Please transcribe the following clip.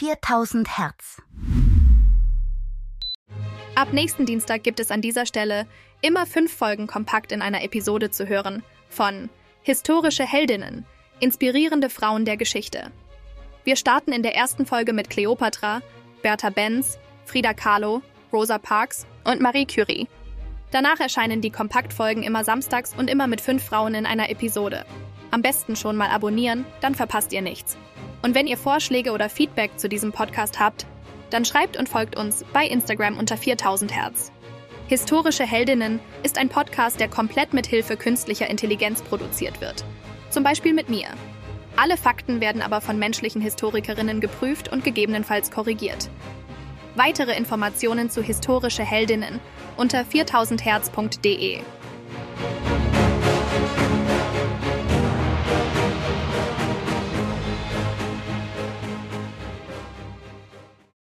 4000 Hertz. Ab nächsten Dienstag gibt es an dieser Stelle immer fünf Folgen kompakt in einer Episode zu hören von Historische Heldinnen, inspirierende Frauen der Geschichte. Wir starten in der ersten Folge mit Cleopatra, Bertha Benz, Frida Kahlo, Rosa Parks und Marie Curie. Danach erscheinen die Kompaktfolgen immer samstags und immer mit fünf Frauen in einer Episode. Am besten schon mal abonnieren, dann verpasst ihr nichts. Und wenn ihr Vorschläge oder Feedback zu diesem Podcast habt, dann schreibt und folgt uns bei Instagram unter 4000 Hertz. Historische Heldinnen ist ein Podcast, der komplett mit Hilfe künstlicher Intelligenz produziert wird. Zum Beispiel mit mir. Alle Fakten werden aber von menschlichen Historikerinnen geprüft und gegebenenfalls korrigiert. Weitere Informationen zu historische Heldinnen unter 4000herz.de.